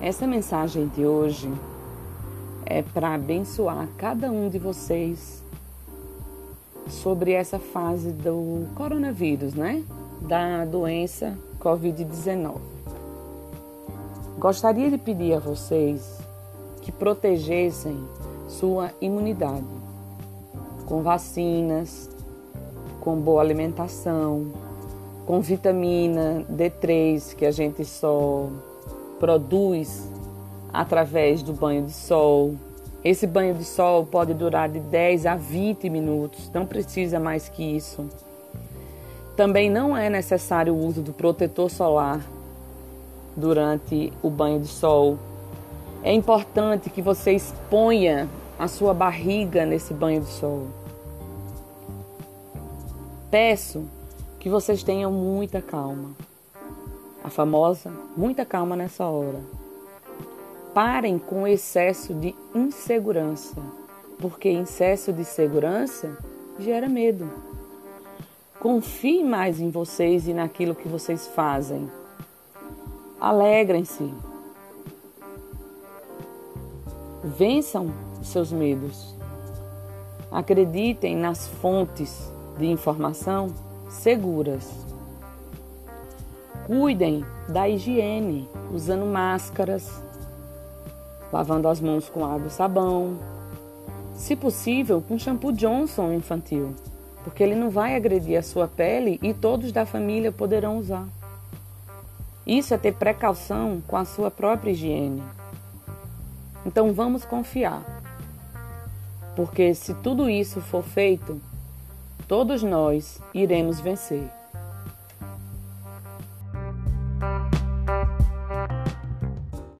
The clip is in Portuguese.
Essa mensagem de hoje é para abençoar cada um de vocês sobre essa fase do coronavírus, né? Da doença Covid-19. Gostaria de pedir a vocês que protegessem sua imunidade com vacinas, com boa alimentação, com vitamina D3 que a gente só produz através do banho de sol. Esse banho de sol pode durar de 10 a 20 minutos, não precisa mais que isso. Também não é necessário o uso do protetor solar durante o banho de sol. É importante que você exponha a sua barriga nesse banho de sol. Peço que vocês tenham muita calma a famosa muita calma nessa hora. Parem com o excesso de insegurança, porque excesso de segurança gera medo. Confie mais em vocês e naquilo que vocês fazem. Alegrem-se. Vençam seus medos. Acreditem nas fontes de informação seguras. Cuidem da higiene, usando máscaras, lavando as mãos com água e sabão. Se possível, com shampoo Johnson infantil, porque ele não vai agredir a sua pele e todos da família poderão usar. Isso é ter precaução com a sua própria higiene. Então vamos confiar, porque se tudo isso for feito, todos nós iremos vencer.